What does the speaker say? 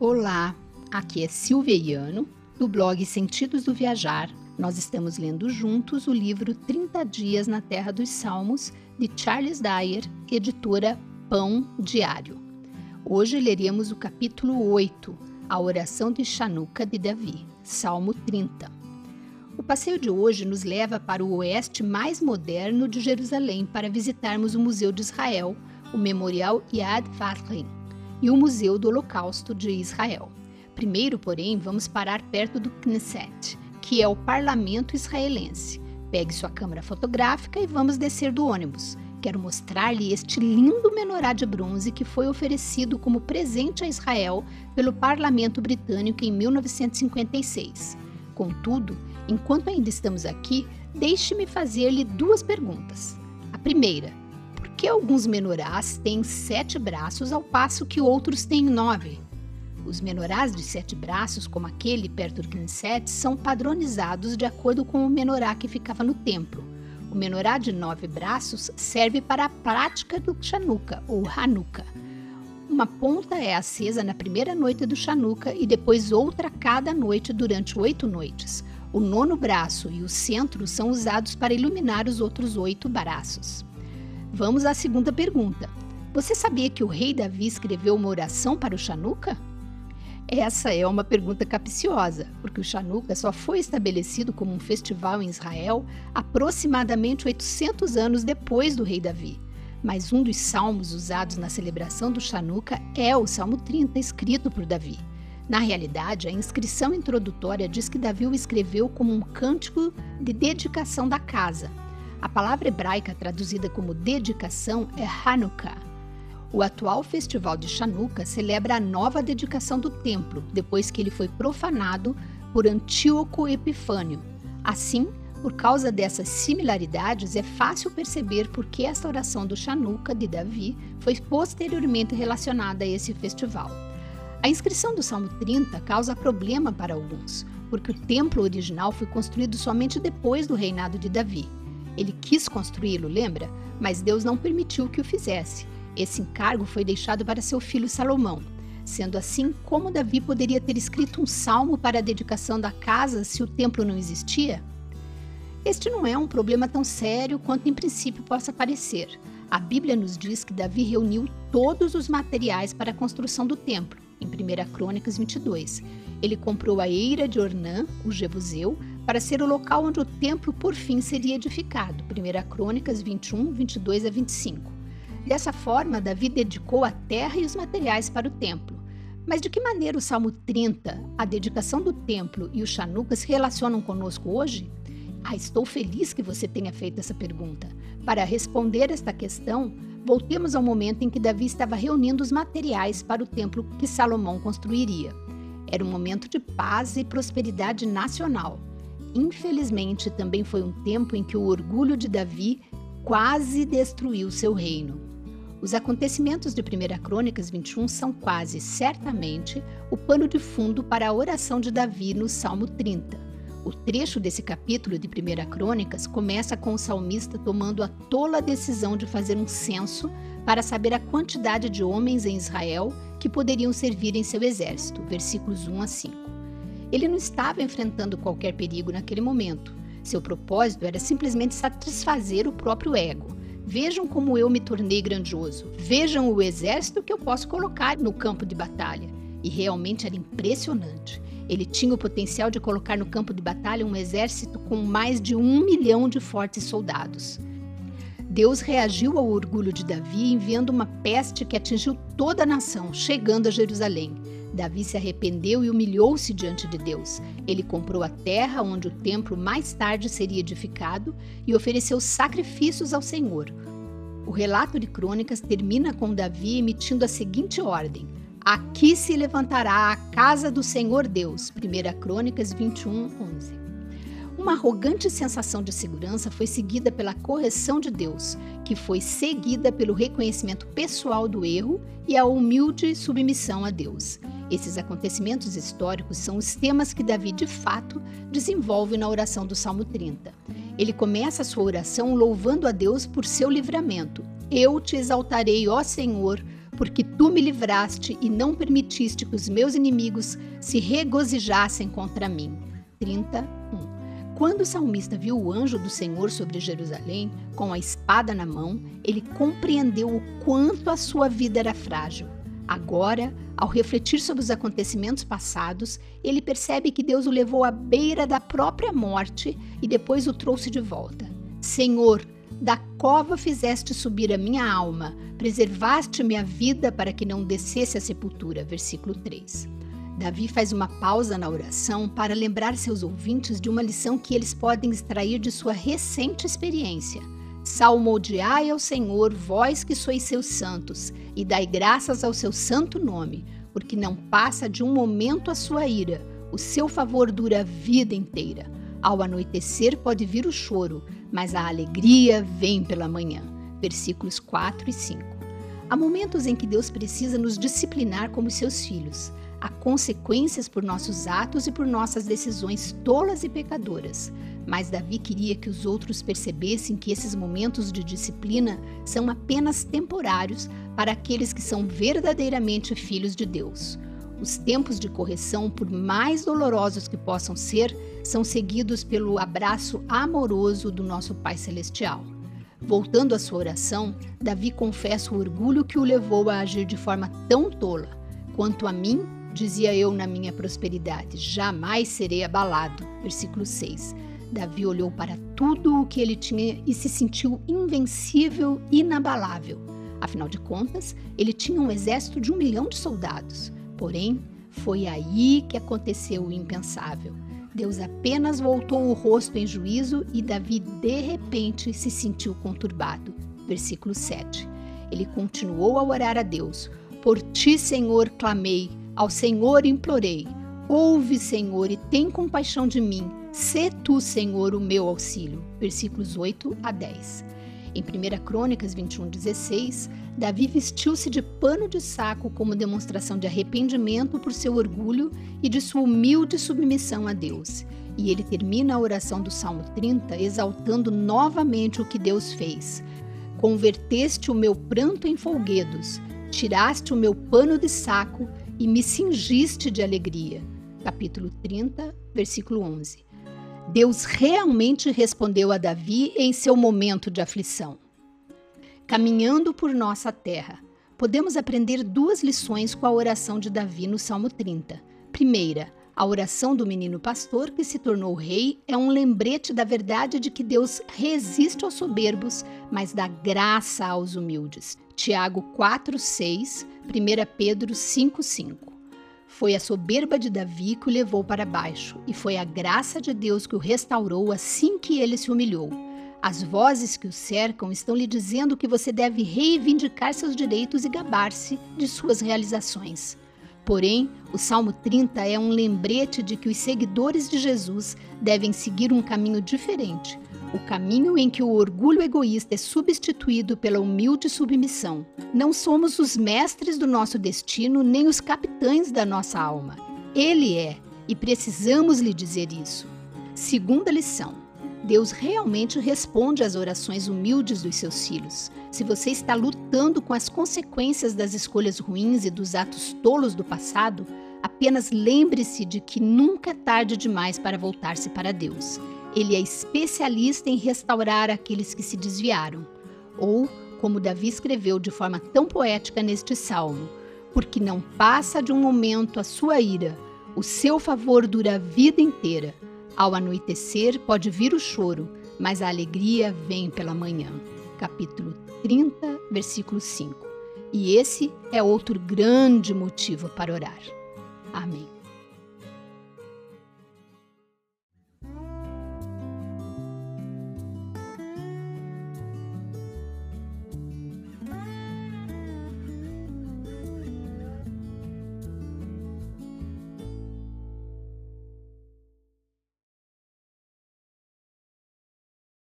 Olá, aqui é Silvia Iano, do blog Sentidos do Viajar. Nós estamos lendo juntos o livro 30 Dias na Terra dos Salmos, de Charles Dyer, editora Pão Diário. Hoje leremos o capítulo 8, a oração de Chanuca de Davi, Salmo 30. O passeio de hoje nos leva para o oeste mais moderno de Jerusalém para visitarmos o Museu de Israel, o Memorial Yad Vashem e o Museu do Holocausto de Israel. Primeiro, porém, vamos parar perto do Knesset, que é o parlamento israelense. Pegue sua câmera fotográfica e vamos descer do ônibus. Quero mostrar-lhe este lindo menorá de bronze que foi oferecido como presente a Israel pelo parlamento britânico em 1956. Contudo, enquanto ainda estamos aqui, deixe-me fazer-lhe duas perguntas. A primeira, que alguns menorás têm sete braços, ao passo que outros têm nove. Os menorás de sete braços, como aquele perto do Knesset, são padronizados de acordo com o menorá que ficava no templo. O menorá de nove braços serve para a prática do Chanukah, ou Hanukkah. Uma ponta é acesa na primeira noite do Chanukah e depois outra cada noite durante oito noites. O nono braço e o centro são usados para iluminar os outros oito braços. Vamos à segunda pergunta. Você sabia que o rei Davi escreveu uma oração para o Chanukah? Essa é uma pergunta capciosa, porque o Chanukah só foi estabelecido como um festival em Israel aproximadamente 800 anos depois do rei Davi. Mas um dos salmos usados na celebração do Chanukah é o Salmo 30, escrito por Davi. Na realidade, a inscrição introdutória diz que Davi o escreveu como um cântico de dedicação da casa, a palavra hebraica traduzida como dedicação é Hanukkah. O atual festival de Chanukah celebra a nova dedicação do templo, depois que ele foi profanado por Antíoco Epifânio. Assim, por causa dessas similaridades, é fácil perceber por que esta oração do Chanukah de Davi foi posteriormente relacionada a esse festival. A inscrição do Salmo 30 causa problema para alguns, porque o templo original foi construído somente depois do reinado de Davi. Ele quis construí-lo, lembra? Mas Deus não permitiu que o fizesse. Esse encargo foi deixado para seu filho Salomão. Sendo assim, como Davi poderia ter escrito um salmo para a dedicação da casa se o templo não existia? Este não é um problema tão sério quanto em princípio possa parecer. A Bíblia nos diz que Davi reuniu todos os materiais para a construção do templo, em 1 Crônicas 22. Ele comprou a eira de Ornã, o Jebuseu, para ser o local onde o templo por fim seria edificado. 1 Crônicas 21, 22 a 25. Dessa forma, Davi dedicou a terra e os materiais para o templo. Mas de que maneira o Salmo 30, a dedicação do templo e o Chanuca se relacionam conosco hoje? Ah, estou feliz que você tenha feito essa pergunta. Para responder esta questão, voltemos ao momento em que Davi estava reunindo os materiais para o templo que Salomão construiria. Era um momento de paz e prosperidade nacional. Infelizmente, também foi um tempo em que o orgulho de Davi quase destruiu seu reino. Os acontecimentos de 1 Crônicas 21 são quase certamente o pano de fundo para a oração de Davi no Salmo 30. O trecho desse capítulo de 1 Crônicas começa com o salmista tomando a tola decisão de fazer um censo para saber a quantidade de homens em Israel que poderiam servir em seu exército, versículos 1 a 5. Ele não estava enfrentando qualquer perigo naquele momento. Seu propósito era simplesmente satisfazer o próprio ego. Vejam como eu me tornei grandioso. Vejam o exército que eu posso colocar no campo de batalha. E realmente era impressionante. Ele tinha o potencial de colocar no campo de batalha um exército com mais de um milhão de fortes soldados. Deus reagiu ao orgulho de Davi enviando uma peste que atingiu toda a nação, chegando a Jerusalém. Davi se arrependeu e humilhou-se diante de Deus. Ele comprou a terra onde o templo mais tarde seria edificado e ofereceu sacrifícios ao Senhor. O relato de Crônicas termina com Davi emitindo a seguinte ordem: Aqui se levantará a casa do Senhor Deus. 1 Crônicas 21, 11. Uma arrogante sensação de segurança foi seguida pela correção de Deus, que foi seguida pelo reconhecimento pessoal do erro e a humilde submissão a Deus. Esses acontecimentos históricos são os temas que Davi, de fato, desenvolve na oração do Salmo 30. Ele começa a sua oração louvando a Deus por seu livramento. Eu te exaltarei, ó Senhor, porque tu me livraste e não permitiste que os meus inimigos se regozijassem contra mim. 31. Quando o salmista viu o anjo do Senhor sobre Jerusalém, com a espada na mão, ele compreendeu o quanto a sua vida era frágil. Agora, ao refletir sobre os acontecimentos passados, ele percebe que Deus o levou à beira da própria morte e depois o trouxe de volta. Senhor, da cova fizeste subir a minha alma, preservaste minha vida para que não descesse à sepultura. Versículo 3. Davi faz uma pausa na oração para lembrar seus ouvintes de uma lição que eles podem extrair de sua recente experiência. Salmodiai ao Senhor, vós que sois seus santos, e dai graças ao seu santo nome, porque não passa de um momento a sua ira, o seu favor dura a vida inteira. Ao anoitecer pode vir o choro, mas a alegria vem pela manhã. Versículos 4 e 5. Há momentos em que Deus precisa nos disciplinar como seus filhos. Há consequências por nossos atos e por nossas decisões tolas e pecadoras. Mas Davi queria que os outros percebessem que esses momentos de disciplina são apenas temporários para aqueles que são verdadeiramente filhos de Deus. Os tempos de correção, por mais dolorosos que possam ser, são seguidos pelo abraço amoroso do nosso Pai Celestial. Voltando à sua oração, Davi confessa o orgulho que o levou a agir de forma tão tola. Quanto a mim, dizia eu na minha prosperidade, jamais serei abalado. Versículo 6. Davi olhou para tudo o que ele tinha e se sentiu invencível, inabalável. Afinal de contas, ele tinha um exército de um milhão de soldados. Porém, foi aí que aconteceu o impensável. Deus apenas voltou o rosto em juízo e Davi de repente se sentiu conturbado. Versículo 7. Ele continuou a orar a Deus: Por ti, Senhor, clamei, ao Senhor implorei. Ouve, Senhor, e tem compaixão de mim. Sê tu, Senhor, o meu auxílio. Versículos 8 a 10. Em 1 Crônicas 21, 16, Davi vestiu-se de pano de saco como demonstração de arrependimento por seu orgulho e de sua humilde submissão a Deus. E ele termina a oração do Salmo 30 exaltando novamente o que Deus fez. Converteste o meu pranto em folguedos, tiraste o meu pano de saco e me cingiste de alegria. Capítulo 30, versículo 11. Deus realmente respondeu a Davi em seu momento de aflição. Caminhando por nossa terra, podemos aprender duas lições com a oração de Davi no Salmo 30. Primeira, a oração do menino pastor que se tornou rei é um lembrete da verdade de que Deus resiste aos soberbos, mas dá graça aos humildes. Tiago 4:6, 1 Pedro 5:5. Foi a soberba de Davi que o levou para baixo, e foi a graça de Deus que o restaurou assim que ele se humilhou. As vozes que o cercam estão lhe dizendo que você deve reivindicar seus direitos e gabar-se de suas realizações. Porém, o Salmo 30 é um lembrete de que os seguidores de Jesus devem seguir um caminho diferente, o caminho em que o orgulho egoísta é substituído pela humilde submissão. Não somos os mestres do nosso destino nem os capitães da nossa alma. Ele é, e precisamos lhe dizer isso. Segunda lição: Deus realmente responde às orações humildes dos seus filhos. Se você está lutando com as consequências das escolhas ruins e dos atos tolos do passado, apenas lembre-se de que nunca é tarde demais para voltar-se para Deus. Ele é especialista em restaurar aqueles que se desviaram. Ou, como Davi escreveu de forma tão poética neste salmo, porque não passa de um momento a sua ira, o seu favor dura a vida inteira. Ao anoitecer pode vir o choro, mas a alegria vem pela manhã. Capítulo 30, versículo 5. E esse é outro grande motivo para orar. Amém.